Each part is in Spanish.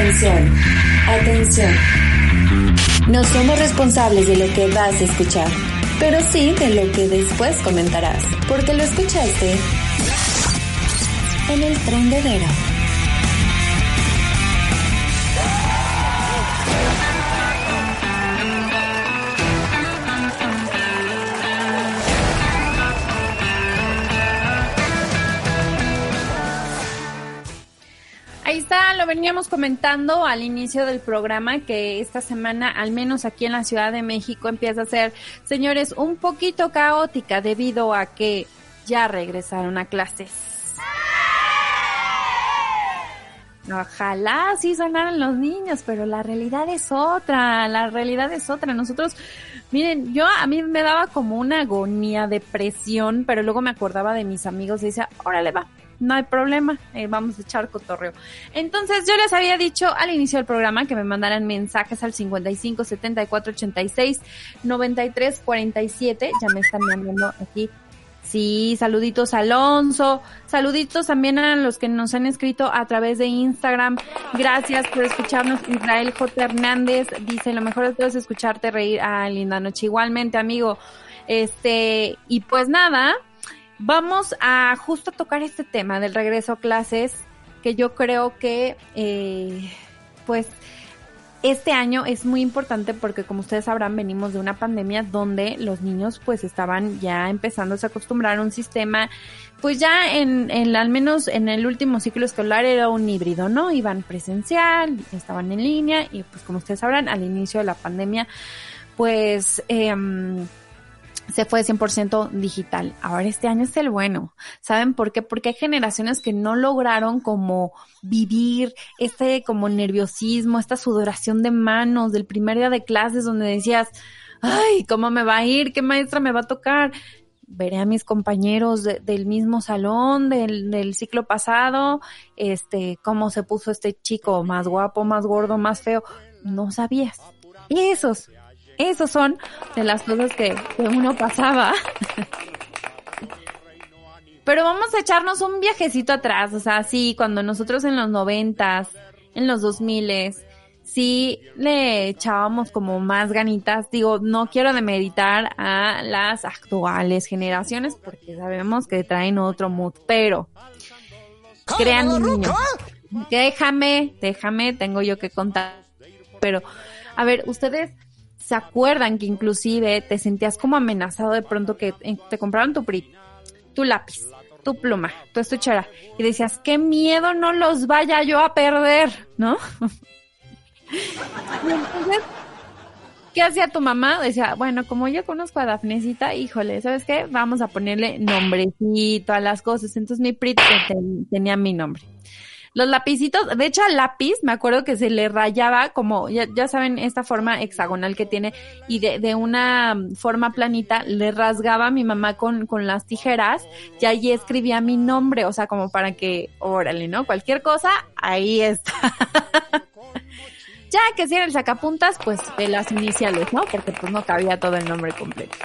Atención, atención. No somos responsables de lo que vas a escuchar, pero sí de lo que después comentarás, porque lo escuchaste en el tren de Vera. Lo veníamos comentando al inicio del programa que esta semana, al menos aquí en la Ciudad de México, empieza a ser, señores, un poquito caótica debido a que ya regresaron a clases. Ojalá sí sonaran los niños, pero la realidad es otra, la realidad es otra. Nosotros, miren, yo a mí me daba como una agonía, depresión, pero luego me acordaba de mis amigos y decía, órale va, no hay problema, eh, vamos a echar cotorreo. Entonces yo les había dicho al inicio del programa que me mandaran mensajes al 55 74 86 93 47, ya me están mandando aquí. Sí, saluditos Alonso, saluditos también a los que nos han escrito a través de Instagram. Gracias por escucharnos. Israel J. Hernández dice, lo mejor de todo es escucharte reír. Ah, linda noche. Igualmente, amigo. Este, y pues nada, vamos a justo tocar este tema del regreso a clases, que yo creo que, eh, pues, este año es muy importante porque como ustedes sabrán venimos de una pandemia donde los niños pues estaban ya empezando a acostumbrar a un sistema pues ya en, en al menos en el último ciclo escolar era un híbrido, ¿no? Iban presencial, estaban en línea y pues como ustedes sabrán al inicio de la pandemia pues eh, se fue 100% digital. Ahora este año es el bueno. ¿Saben por qué? Porque hay generaciones que no lograron como vivir este como nerviosismo, esta sudoración de manos del primer día de clases donde decías, ay, ¿cómo me va a ir? ¿Qué maestra me va a tocar? Veré a mis compañeros del mismo salón, del, del ciclo pasado, este, cómo se puso este chico más guapo, más gordo, más feo. No sabías. Esos esos son de las cosas que, uno pasaba. Pero vamos a echarnos un viajecito atrás, o sea, sí, cuando nosotros en los noventas, en los dos miles, sí le echábamos como más ganitas. Digo, no quiero demeritar a las actuales generaciones porque sabemos que traen otro mood, pero crean. Déjame, déjame, tengo yo que contar. Pero, a ver, ustedes se acuerdan que inclusive te sentías como amenazado de pronto que eh, te compraron tu PRI, tu lápiz, tu pluma, tu estuchera y decías, qué miedo no los vaya yo a perder, ¿no? entonces, ¿qué hacía tu mamá? Decía, bueno, como yo conozco a Dafnesita, híjole, ¿sabes qué? Vamos a ponerle nombrecito a las cosas. Entonces mi PRI tenía mi nombre. Los lapicitos, de hecho lápiz me acuerdo que se le rayaba como, ya, ya saben, esta forma hexagonal que tiene y de, de una forma planita le rasgaba a mi mamá con, con las tijeras y ahí escribía mi nombre, o sea, como para que, órale, ¿no? Cualquier cosa, ahí está. ya que si era el sacapuntas, pues de las iniciales, ¿no? Porque pues no cabía todo el nombre completo.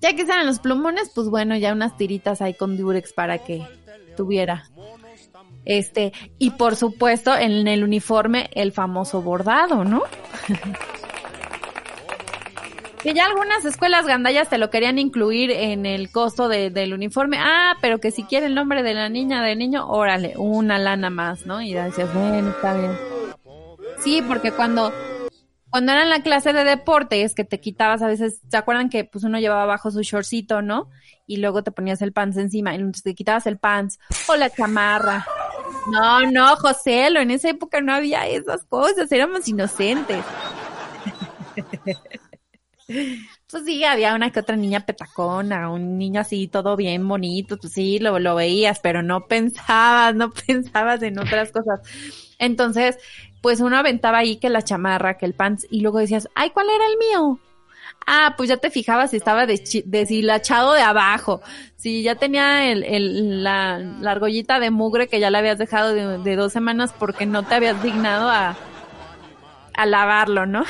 Ya que sean los plumones, pues bueno, ya unas tiritas ahí con Durex para que tuviera este, y por supuesto, en el uniforme, el famoso bordado, ¿no? que ya algunas escuelas gandallas te lo querían incluir en el costo del uniforme. Ah, pero que si quiere el nombre de la niña, del niño, órale, una lana más, ¿no? Y decías, bueno, está bien. Sí, porque cuando, cuando era en la clase de deportes, que te quitabas a veces, ¿se acuerdan que pues uno llevaba abajo su shortcito, ¿no? Y luego te ponías el pants encima, y entonces te quitabas el pants o la chamarra no, no, José, en esa época no había esas cosas, éramos inocentes. Pues sí, había una que otra niña petacona, un niño así todo bien bonito, pues sí, lo, lo veías, pero no pensabas, no pensabas en otras cosas. Entonces, pues uno aventaba ahí que la chamarra, que el pants, y luego decías, ay, ¿cuál era el mío? Ah, pues ya te fijabas si estaba deshilachado de abajo. Si ya tenía el, la, argollita de mugre que ya la habías dejado de, dos semanas porque no te habías dignado a, a lavarlo, ¿no?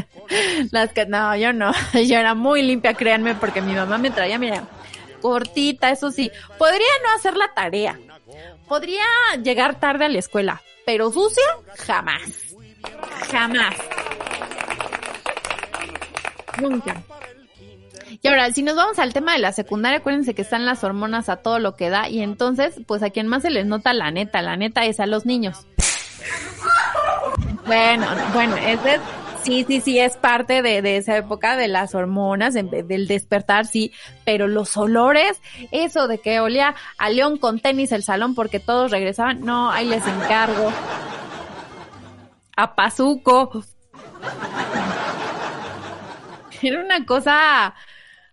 Las que, no, yo no. Yo era muy limpia, créanme, porque mi mamá me traía, mira, cortita, eso sí. Podría no hacer la tarea, Podría llegar tarde a la escuela, pero sucia, jamás. Jamás. Y ahora, si nos vamos al tema de la secundaria, acuérdense que están las hormonas a todo lo que da y entonces, pues a quien más se les nota la neta, la neta es a los niños. Bueno, bueno, ese es, sí, sí, sí, es parte de, de esa época de las hormonas, del despertar, sí, pero los olores, eso de que olía a león con tenis el salón porque todos regresaban, no, ahí les encargo. A Pazuco. Era una cosa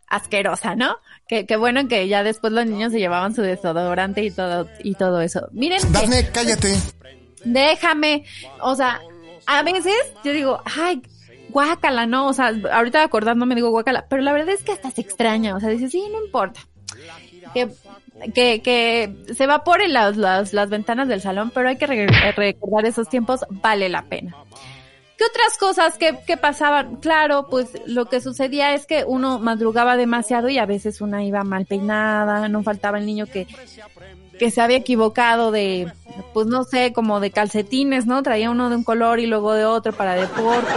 asquerosa, ¿no? Que, que, bueno que ya después los niños se llevaban su desodorante y todo y todo eso. Miren. Dafne, cállate. Déjame. O sea, a veces yo digo, ay, guácala, ¿no? O sea, ahorita acordándome digo guácala, pero la verdad es que hasta se extraña. O sea, dice, sí, no importa. Que, que, que se evaporen las, las, las ventanas del salón, pero hay que recordar esos tiempos, vale la pena. ¿Qué otras cosas que, que, pasaban? Claro, pues lo que sucedía es que uno madrugaba demasiado y a veces una iba mal peinada, no faltaba el niño que, que se había equivocado de, pues no sé, como de calcetines, ¿no? Traía uno de un color y luego de otro para deporte.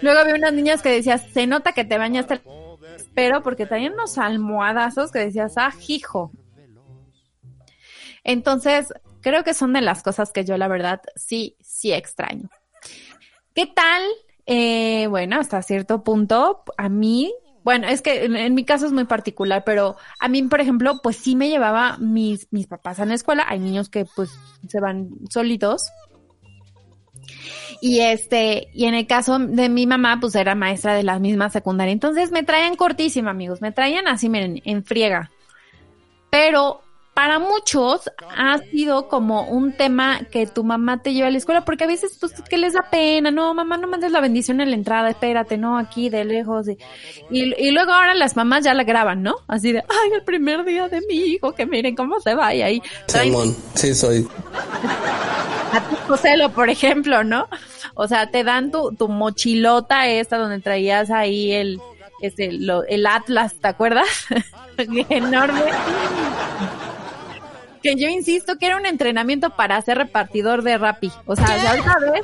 Luego había unas niñas que decías, se nota que te bañaste, pero porque traían unos almohadazos que decías, ah, hijo. Entonces, creo que son de las cosas que yo la verdad sí, sí extraño. ¿Qué tal? Eh, bueno, hasta cierto punto, a mí, bueno, es que en, mi caso es muy particular, pero a mí, por ejemplo, pues sí me llevaba mis, mis papás a la escuela. Hay niños que pues se van solitos. Y este, y en el caso de mi mamá, pues era maestra de la misma secundaria. Entonces me traían cortísima, amigos. Me traían así, miren, en friega. Pero para muchos ha sido como un tema que tu mamá te lleva a la escuela, porque a veces, pues, que les da pena, no, mamá, no mandes la bendición en la entrada, espérate, no, aquí de lejos. Y, y, luego ahora las mamás ya la graban, ¿no? Así de, ay, el primer día de mi hijo, que miren cómo se va y ahí. Simón, sí soy. A tu Joselo, por ejemplo, ¿no? O sea, te dan tu, tu mochilota esta donde traías ahí el, este, lo, el Atlas, ¿te acuerdas? enorme que yo insisto que era un entrenamiento para ser repartidor de Rappi. O sea, si ahorita ves.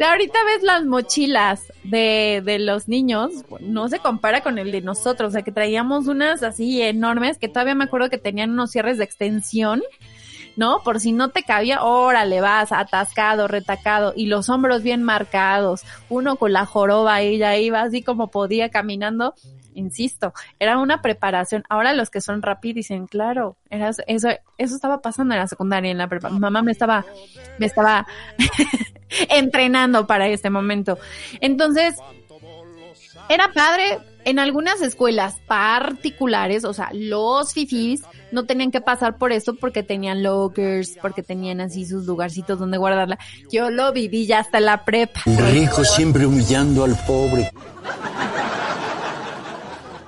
Ahorita ves las mochilas de, de los niños, no se compara con el de nosotros. O sea, que traíamos unas así enormes que todavía me acuerdo que tenían unos cierres de extensión. ¿no? Por si no te cabía, órale, vas atascado, retacado y los hombros bien marcados, uno con la joroba y ya iba así como podía caminando insisto, era una preparación. Ahora los que son rápidos dicen, claro, era, eso, eso estaba pasando en la secundaria, en la prepa. Mi mamá me estaba, me estaba entrenando para este momento. Entonces, era padre en algunas escuelas particulares, o sea, los fifis no tenían que pasar por eso porque tenían lockers, porque tenían así sus lugarcitos donde guardarla. Yo lo viví ya hasta la prepa. rico siempre humillando al pobre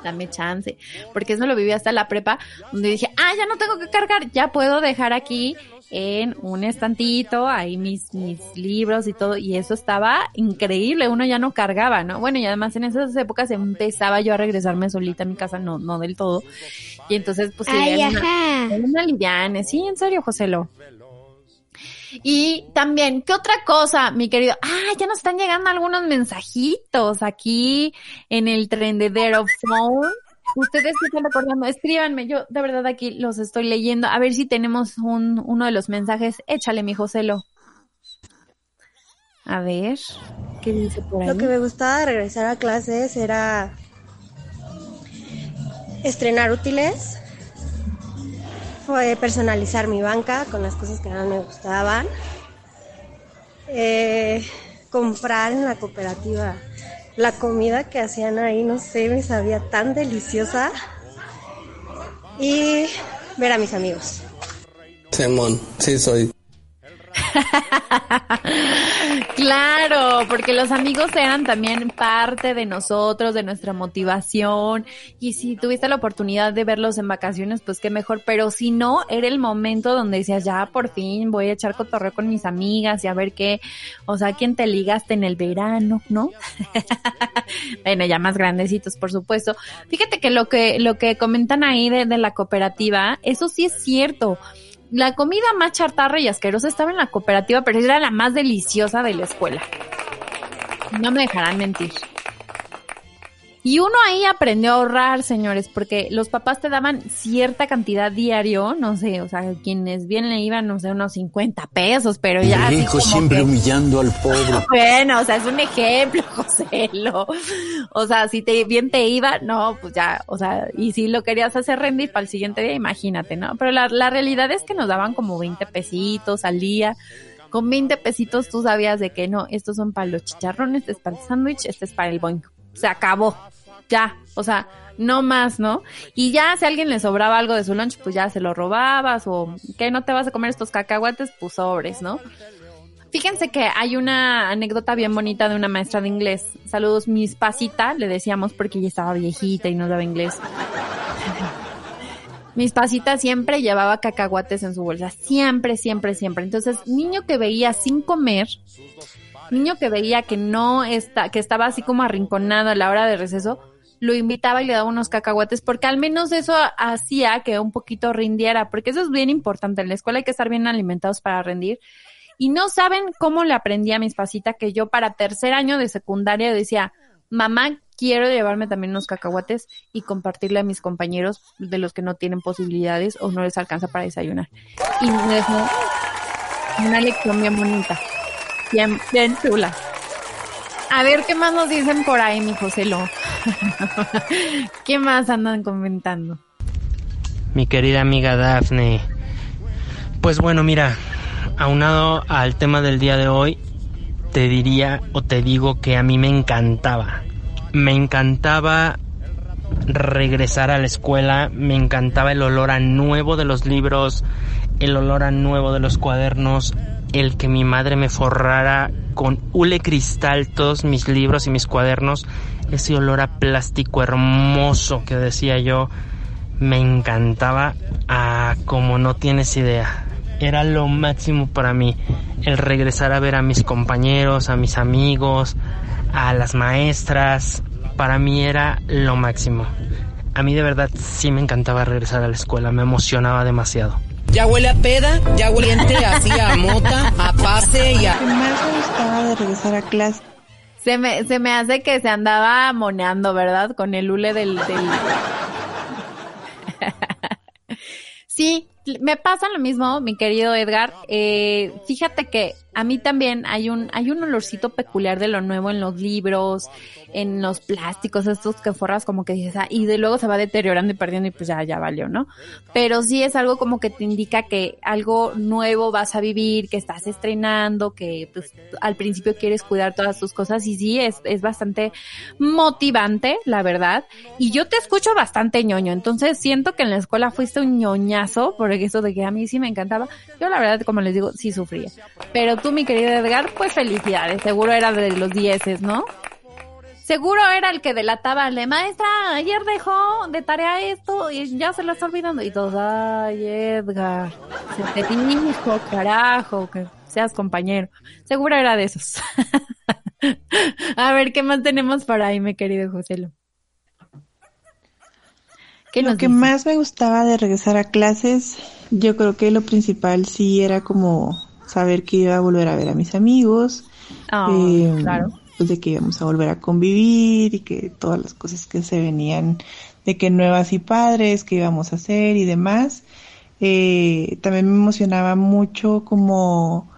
dame chance, porque eso lo viví hasta la prepa, donde dije, ah, ya no tengo que cargar, ya puedo dejar aquí en un estantito, ahí mis, mis libros y todo, y eso estaba increíble, uno ya no cargaba, ¿no? Bueno, y además en esas épocas empezaba yo a regresarme solita a mi casa, no, no del todo, y entonces pues Ay, una, una liviane, sí, en serio, Joselo. Y también, ¿qué otra cosa, mi querido? Ah, ya nos están llegando algunos mensajitos aquí en el trendedero phone. Ustedes que están recordando, escríbanme, yo de verdad aquí los estoy leyendo. A ver si tenemos un, uno de los mensajes. Échale, mi Joselo. A ver, ¿qué dice por ahí? Lo que me gustaba de regresar a clases era estrenar útiles fue personalizar mi banca con las cosas que más me gustaban. Eh, comprar en la cooperativa la comida que hacían ahí, no sé, me sabía tan deliciosa. Y ver a mis amigos. Simón, sí soy. Claro, porque los amigos eran también parte de nosotros, de nuestra motivación. Y si tuviste la oportunidad de verlos en vacaciones, pues qué mejor. Pero si no, era el momento donde decías, ya por fin voy a echar cotorreo con mis amigas y a ver qué, o sea, quién te ligaste en el verano, ¿no? bueno, ya más grandecitos, por supuesto. Fíjate que lo que, lo que comentan ahí de, de la cooperativa, eso sí es cierto la comida más chartarra y asquerosa estaba en la cooperativa, pero era la más deliciosa de la escuela. No me dejarán mentir. Y uno ahí aprendió a ahorrar, señores, porque los papás te daban cierta cantidad diario, no sé, o sea, quienes bien le iban, no sé, unos 50 pesos, pero ya. El rico siempre humillando al pobre. Bueno, o sea, es un ejemplo, José. Lo, o sea, si te bien te iba, no, pues ya, o sea, y si lo querías hacer rendir para el siguiente día, imagínate, ¿no? Pero la, la realidad es que nos daban como 20 pesitos al día con 20 pesitos tú sabías de que no, estos son para los chicharrones, este es para el sándwich, este es para el boing. Se acabó ya, o sea, no más, ¿no? Y ya si a alguien le sobraba algo de su lunch, pues ya se lo robabas o que no te vas a comer estos cacahuates, pues sobres, ¿no? Fíjense que hay una anécdota bien bonita de una maestra de inglés. Saludos, mis pasita, le decíamos porque ella estaba viejita y no daba inglés. Mis pasitas siempre llevaba cacahuates en su bolsa, siempre, siempre, siempre. Entonces, niño que veía sin comer, niño que veía que no está, que estaba así como arrinconado a la hora de receso, lo invitaba y le daba unos cacahuates, porque al menos eso hacía que un poquito rindiera, porque eso es bien importante. En la escuela hay que estar bien alimentados para rendir. Y no saben cómo le aprendí a mis pasitas que yo para tercer año de secundaria decía, mamá, quiero llevarme también unos cacahuates y compartirle a mis compañeros de los que no tienen posibilidades o no les alcanza para desayunar. Y me dejó una lección bien bonita, bien, bien chula. A ver, ¿qué más nos dicen por ahí, mi Joselo? ¿Qué más andan comentando? Mi querida amiga Dafne. Pues bueno, mira, aunado al tema del día de hoy, te diría o te digo que a mí me encantaba. Me encantaba regresar a la escuela, me encantaba el olor a nuevo de los libros, el olor a nuevo de los cuadernos, el que mi madre me forrara con hule cristal todos mis libros y mis cuadernos, ese olor a plástico hermoso que decía yo, me encantaba a como no tienes idea. Era lo máximo para mí el regresar a ver a mis compañeros, a mis amigos, a las maestras. Para mí era lo máximo. A mí de verdad sí me encantaba regresar a la escuela, me emocionaba demasiado. Ya huele a peda, ya huele así a mota, a pase y a... Más me gustaba de regresar a clase. Se me, se me hace que se andaba moneando, ¿verdad? Con el hule del... del... sí, me pasa lo mismo, mi querido Edgar. Eh, fíjate que a mí también hay un, hay un olorcito peculiar de lo nuevo en los libros, en los plásticos, estos que forras como que dices, ah, y de luego se va deteriorando y perdiendo y pues ya, ya valió, ¿no? Pero sí es algo como que te indica que algo nuevo vas a vivir, que estás estrenando, que pues al principio quieres cuidar todas tus cosas y sí, es, es bastante motivante, la verdad. Y yo te escucho bastante ñoño, entonces siento que en la escuela fuiste un ñoñazo, porque eso de que a mí sí me encantaba. Yo la verdad, como les digo, sí sufría. Pero tú, mi querido Edgar, pues felicidades, seguro era de los dieces, ¿no? Seguro era el que delataba de maestra, ayer dejó de tarea esto y ya se lo está olvidando. Y todos, ay, Edgar, se te dijo, carajo, que seas compañero. Seguro era de esos. A ver, ¿qué más tenemos para ahí, mi querido Joselo? ¿Qué lo que dice? más me gustaba de regresar a clases, yo creo que lo principal sí era como saber que iba a volver a ver a mis amigos. Oh, eh, claro pues de que íbamos a volver a convivir y que todas las cosas que se venían de que nuevas y padres que íbamos a hacer y demás. Eh, también me emocionaba mucho como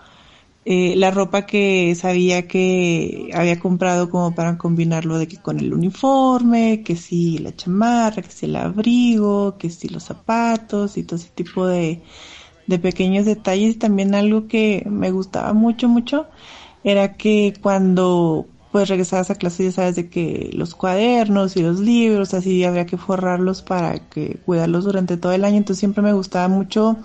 eh, la ropa que sabía que había comprado como para combinarlo de que con el uniforme, que sí la chamarra, que sí el abrigo, que sí los zapatos y todo ese tipo de, de pequeños detalles. También algo que me gustaba mucho, mucho era que cuando pues regresabas a clase ya sabes de que los cuadernos y los libros así habría que forrarlos para que cuidarlos durante todo el año entonces siempre me gustaba mucho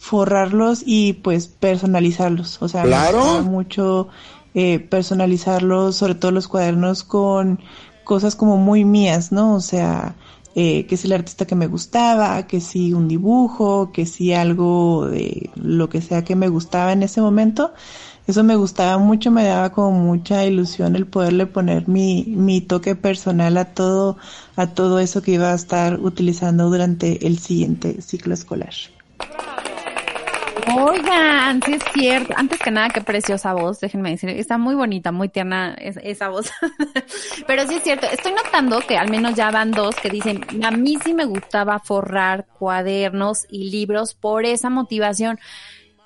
forrarlos y pues personalizarlos o sea claro. me mucho eh, personalizarlos, sobre todo los cuadernos con cosas como muy mías, ¿no? O sea, eh, que si el artista que me gustaba, que si un dibujo, que si algo de lo que sea que me gustaba en ese momento. Eso me gustaba mucho, me daba como mucha ilusión el poderle poner mi, mi toque personal a todo, a todo eso que iba a estar utilizando durante el siguiente ciclo escolar. Oigan, sí es cierto. Antes que nada, qué preciosa voz, déjenme decir. Está muy bonita, muy tierna esa voz. Pero sí es cierto. Estoy notando que al menos ya van dos que dicen, a mí sí me gustaba forrar cuadernos y libros por esa motivación.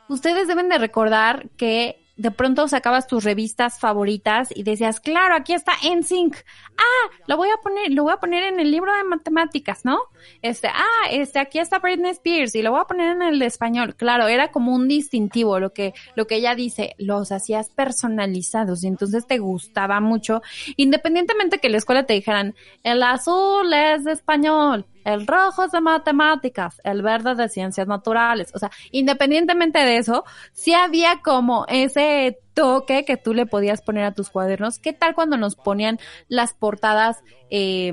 Ustedes deben de recordar que de pronto sacabas tus revistas favoritas y decías, claro, aquí está NSYNC. Ah, lo voy a poner, lo voy a poner en el libro de matemáticas, ¿no? Este, ah, este, aquí está Britney Spears y lo voy a poner en el de español. Claro, era como un distintivo, lo que, lo que ella dice, los hacías personalizados y entonces te gustaba mucho, independientemente que la escuela te dijeran, el azul es de español, el rojo es de matemáticas, el verde de ciencias naturales. O sea, independientemente de eso, sí había como ese toque que tú le podías poner a tus cuadernos. ¿Qué tal cuando nos ponían las portadas, eh,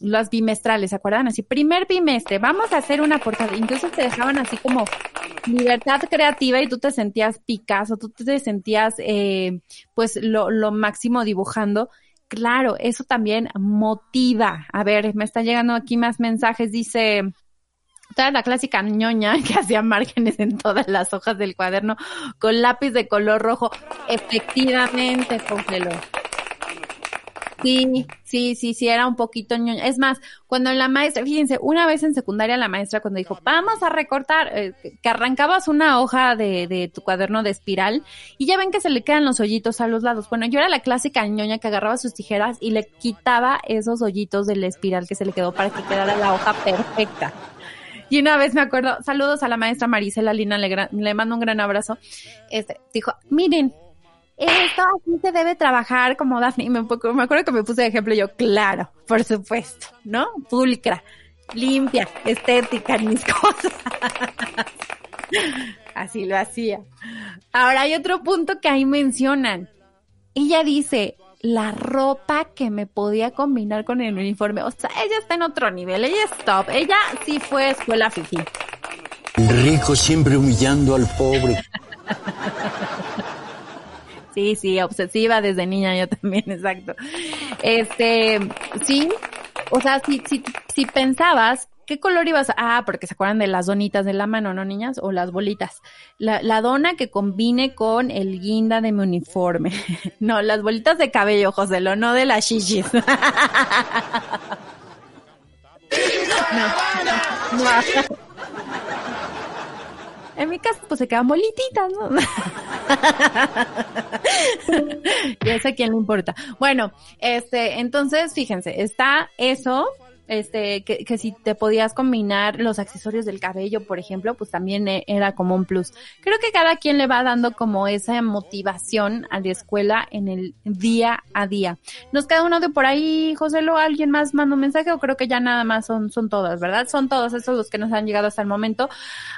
las bimestrales, ¿se acuerdan? Así, primer bimestre, vamos a hacer una portada. Entonces te dejaban así como libertad creativa y tú te sentías Picasso, tú te sentías, eh, pues, lo, lo máximo dibujando claro, eso también motiva. A ver, me están llegando aquí más mensajes. Dice, toda la clásica ñoña que hacía márgenes en todas las hojas del cuaderno con lápiz de color rojo. Efectivamente, congeló. Sí, sí, sí, sí, era un poquito ñoña. Es más, cuando la maestra, fíjense, una vez en secundaria la maestra cuando dijo, vamos a recortar, eh, que arrancabas una hoja de, de tu cuaderno de espiral y ya ven que se le quedan los hoyitos a los lados. Bueno, yo era la clásica ñoña que agarraba sus tijeras y le quitaba esos hoyitos de la espiral que se le quedó para que quedara la hoja perfecta. Y una vez me acuerdo, saludos a la maestra Marisela Lina, le, le mando un gran abrazo. Este, dijo, miren, esto así se debe trabajar como Daphne. Me, me acuerdo que me puse de ejemplo yo, claro, por supuesto, ¿no? Pulcra, limpia, estética en mis cosas. así lo hacía. Ahora hay otro punto que ahí mencionan. Ella dice, la ropa que me podía combinar con el uniforme. O sea, ella está en otro nivel, ella es top. Ella sí fue escuela fifi. Rico siempre humillando al pobre. Sí, sí, obsesiva desde niña yo también, exacto. Este, sí, o sea, si, si, si pensabas, ¿qué color ibas? A... Ah, porque se acuerdan de las donitas de la mano, ¿no, niñas? O las bolitas. La, la dona que combine con el guinda de mi uniforme. no, las bolitas de cabello, José, lo no de las no, no. En mi casa, pues se quedan bolititas, ¿no? ya sé a quién le importa. Bueno, este, entonces, fíjense, está eso, este, que, que si te podías combinar los accesorios del cabello, por ejemplo, pues también e, era como un plus. Creo que cada quien le va dando como esa motivación a la escuela en el día a día. ¿Nos queda uno de por ahí, José Lo? ¿Alguien más manda un mensaje o creo que ya nada más son, son todas, verdad? Son todos esos los que nos han llegado hasta el momento.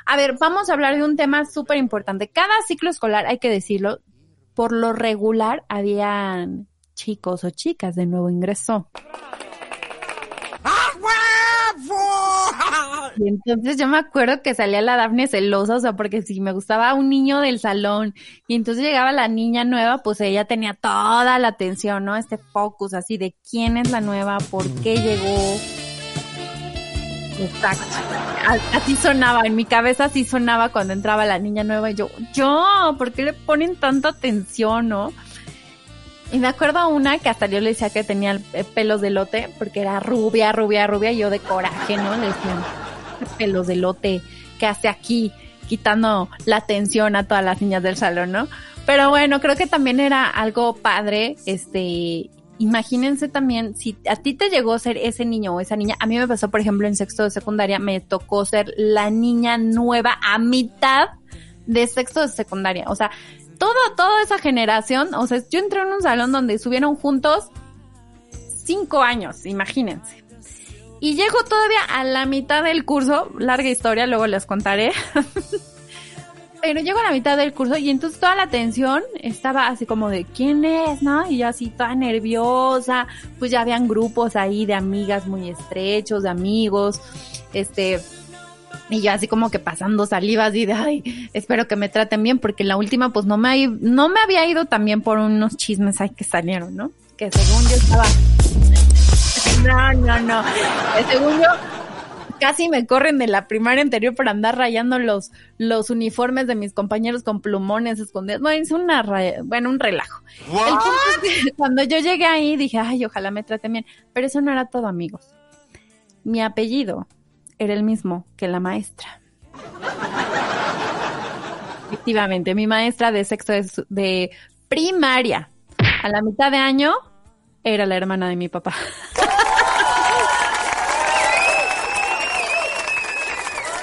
A ver, vamos a hablar de un tema súper importante. Cada ciclo escolar, hay que decirlo, por lo regular habían chicos o chicas de nuevo ingreso. Y entonces yo me acuerdo que salía la Dafne celosa, o sea, porque si me gustaba un niño del salón y entonces llegaba la niña nueva, pues ella tenía toda la atención, ¿no? Este focus así de quién es la nueva, por qué llegó. Exacto. Así sonaba, en mi cabeza así sonaba cuando entraba la niña nueva y yo, yo, ¿por qué le ponen tanta atención, no? Y me acuerdo una que hasta yo le decía que tenía pelos de lote, porque era rubia, rubia, rubia, y yo de coraje, ¿no? Le decía, pelos de lote que hace aquí? Quitando la atención a todas las niñas del salón, ¿no? Pero bueno, creo que también era algo padre, este, imagínense también, si a ti te llegó a ser ese niño o esa niña, a mí me pasó, por ejemplo, en sexto de secundaria, me tocó ser la niña nueva a mitad de sexto de secundaria. O sea, toda, toda esa generación, o sea, yo entré en un salón donde subieron juntos cinco años, imagínense. Y llego todavía a la mitad del curso, larga historia, luego les contaré. Pero llego a la mitad del curso y entonces toda la atención estaba así como de ¿quién es? ¿no? Y yo así toda nerviosa, pues ya habían grupos ahí de amigas muy estrechos, de amigos, este, y yo así como que pasando salivas y de, ay, espero que me traten bien, porque la última pues no me, no me había ido también por unos chismes ahí que salieron, ¿no? Que según yo estaba... No, no, no. Que según yo casi me corren de la primaria anterior para andar rayando los, los uniformes de mis compañeros con plumones escondidos. Bueno, es una bueno, un relajo. cuando yo llegué ahí dije, ay, ojalá me traten bien. Pero eso no era todo, amigos. Mi apellido era el mismo que la maestra. Efectivamente, mi maestra de sexto de, primaria a la mitad de año era la hermana de mi papá.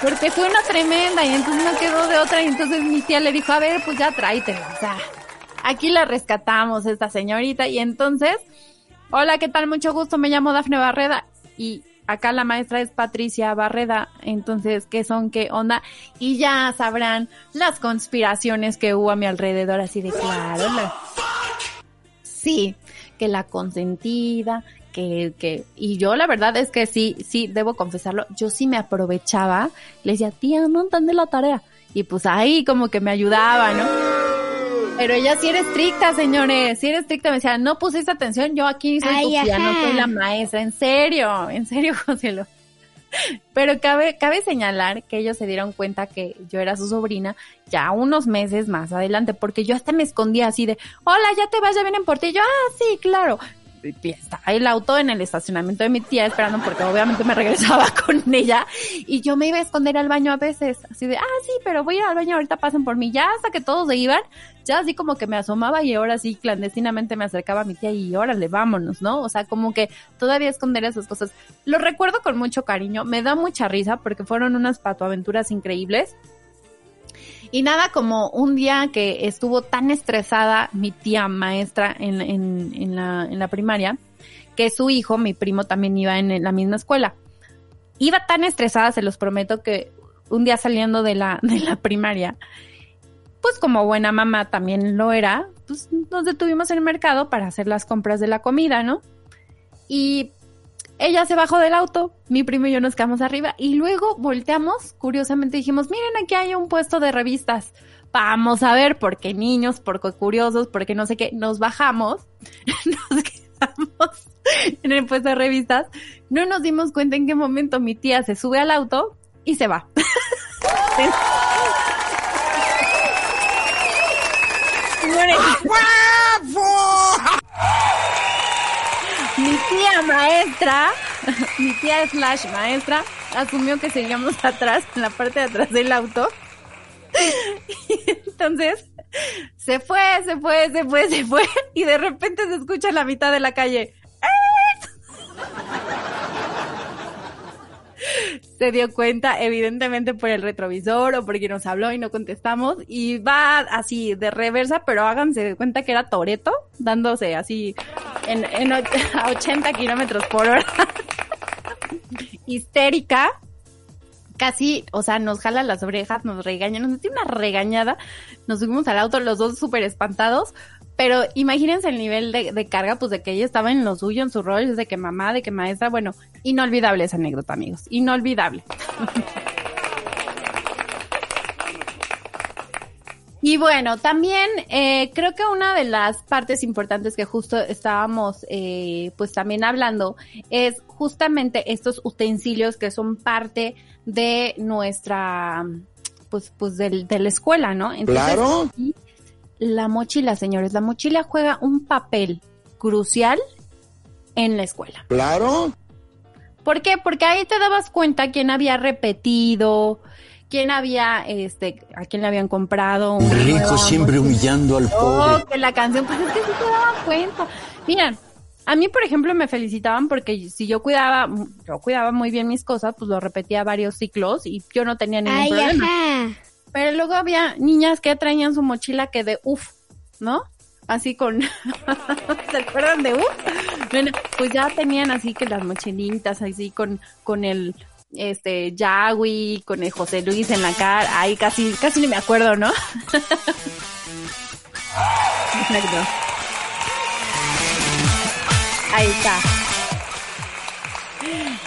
Porque fue una tremenda y entonces no quedó de otra y entonces mi tía le dijo, a ver, pues ya tráetela, o sea, aquí la rescatamos esta señorita y entonces, hola, ¿qué tal? Mucho gusto, me llamo Dafne Barreda y acá la maestra es Patricia Barreda, entonces, ¿qué son? ¿Qué onda? Y ya sabrán las conspiraciones que hubo a mi alrededor, así de claro. Sí, que la consentida, que, que, y yo la verdad es que sí, sí, debo confesarlo, yo sí me aprovechaba, le decía, tía, no entendí la tarea. Y pues ahí como que me ayudaba, ¿no? Pero ella sí era estricta, señores, sí era estricta, me decía, no pusiste atención, yo aquí soy tu tía, no soy la maestra, en serio, en serio, José Pero cabe, cabe señalar que ellos se dieron cuenta que yo era su sobrina ya unos meses más adelante, porque yo hasta me escondía así de, hola, ya te vas, ya vienen por ti. yo, ah, sí, claro estaba el auto en el estacionamiento de mi tía esperando porque obviamente me regresaba con ella y yo me iba a esconder al baño a veces, así de, ah, sí, pero voy a ir al baño, ahorita pasen por mí, ya hasta que todos se iban, ya así como que me asomaba y ahora sí clandestinamente me acercaba a mi tía y órale, vámonos, ¿no? O sea, como que todavía esconder esas cosas. Lo recuerdo con mucho cariño, me da mucha risa porque fueron unas patoaventuras increíbles. Y nada como un día que estuvo tan estresada mi tía maestra en, en, en, la, en la primaria, que su hijo, mi primo, también iba en la misma escuela. Iba tan estresada, se los prometo, que un día saliendo de la, de la primaria, pues como buena mamá también lo era, pues nos detuvimos en el mercado para hacer las compras de la comida, ¿no? Y ella se bajó del auto, mi primo y yo nos quedamos arriba y luego volteamos, curiosamente dijimos, miren, aquí hay un puesto de revistas. Vamos a ver, porque niños, porque curiosos, porque no sé qué, nos bajamos, nos quedamos en el puesto de revistas, no nos dimos cuenta en qué momento mi tía se sube al auto y se va. mi tía maestra, mi tía slash maestra, asumió que seguíamos atrás, en la parte de atrás del auto. Y entonces se fue, se fue, se fue, se fue. Y de repente se escucha en la mitad de la calle. Se dio cuenta, evidentemente por el retrovisor o porque nos habló y no contestamos, y va así de reversa, pero háganse de cuenta que era Toreto, dándose así en, en a 80 kilómetros por hora. Histérica, casi, o sea, nos jala las orejas, nos regaña, nos mete una regañada, nos subimos al auto los dos súper espantados, pero imagínense el nivel de, carga, pues de que ella estaba en lo suyo, en su rol, de que mamá, de que maestra, bueno, inolvidable esa anécdota, amigos, inolvidable. Y bueno, también eh, creo que una de las partes importantes que justo estábamos eh, pues también hablando es justamente estos utensilios que son parte de nuestra pues pues del, de la escuela, ¿no? claro la mochila, señores. La mochila juega un papel crucial en la escuela. Claro. ¿Por qué? Porque ahí te dabas cuenta quién había repetido, quién había, este, a quién le habían comprado. Un Rico siempre humillando al pobre. Oh, que la canción, pues es que sí te daba cuenta. Mira, a mí, por ejemplo, me felicitaban porque si yo cuidaba, yo cuidaba muy bien mis cosas, pues lo repetía varios ciclos y yo no tenía ningún problema. Pero luego había niñas que traían su mochila que de uff, ¿no? Así con, ¿se acuerdan de uff? Bueno, pues ya tenían así que las mochilitas así con, con el, este, Yagui, con el José Luis en la cara, ahí casi, casi ni me acuerdo, ¿no? Ahí está.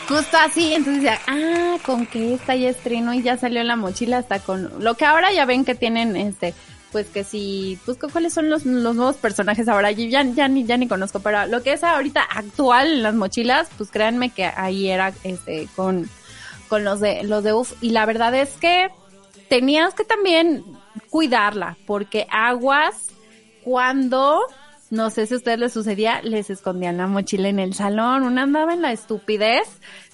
Justo así, entonces decía, ah, con que esta ya estreno y ya salió la mochila hasta con lo que ahora ya ven que tienen este pues que si, pues cuáles son los, los nuevos personajes ahora, yo ya, ya, ni, ya ni conozco, pero lo que es ahorita actual en las mochilas, pues créanme que ahí era este con, con los de, los de UF, y la verdad es que tenías que también cuidarla, porque aguas cuando no sé si a ustedes les sucedía, les escondían la mochila en el salón, una andaba en la estupidez,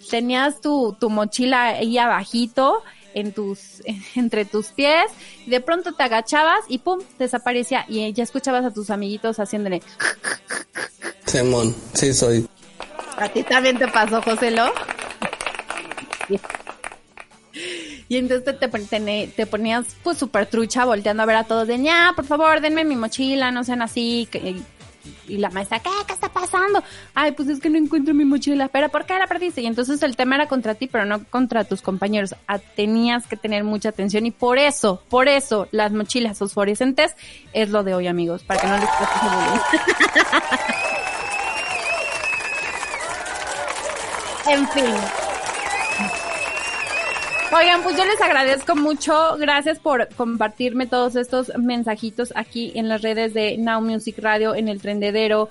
tenías tu, tu mochila ahí abajito en tus, entre tus pies, y de pronto te agachabas y pum, desaparecía y ya escuchabas a tus amiguitos haciéndole. Simón, sí soy. ¿A ti también te pasó, José Lo? Y entonces te, ponías pues súper trucha volteando a ver a todos de, ya, por favor, denme mi mochila, no sean así. Y la maestra, ¿qué? ¿Qué está pasando? Ay, pues es que no encuentro mi mochila. Pero ¿por qué la perdiste? Y entonces el tema era contra ti, pero no contra tus compañeros. Ah, tenías que tener mucha atención y por eso, por eso las mochilas fosforescentes es lo de hoy, amigos, para que no les pase En fin. Oigan, pues yo les agradezco mucho. Gracias por compartirme todos estos mensajitos aquí en las redes de Now Music Radio, en el Trendedero.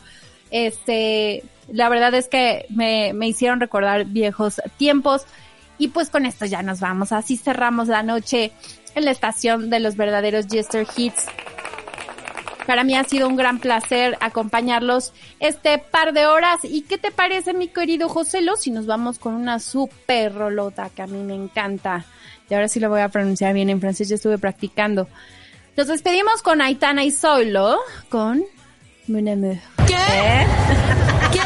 Este, la verdad es que me, me hicieron recordar viejos tiempos. Y pues con esto ya nos vamos. Así cerramos la noche en la estación de los verdaderos Jester Hits. Para mí ha sido un gran placer acompañarlos este par de horas. ¿Y qué te parece, mi querido Joselo, si nos vamos con una super rolota que a mí me encanta? Y ahora sí lo voy a pronunciar bien en francés, ya estuve practicando. Nos despedimos con Aitana y Solo, con Mon amour. ¿Qué? ¿Eh? ¿Qué?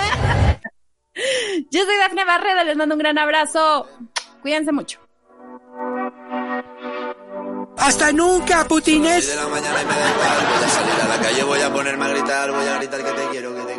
Yo soy Dafne Barreda, les mando un gran abrazo. Cuídense mucho. ¡Hasta nunca, putines! de la mañana y me da igual. Voy a salir a la calle, voy a ponerme a gritar, voy a gritar que te quiero, que te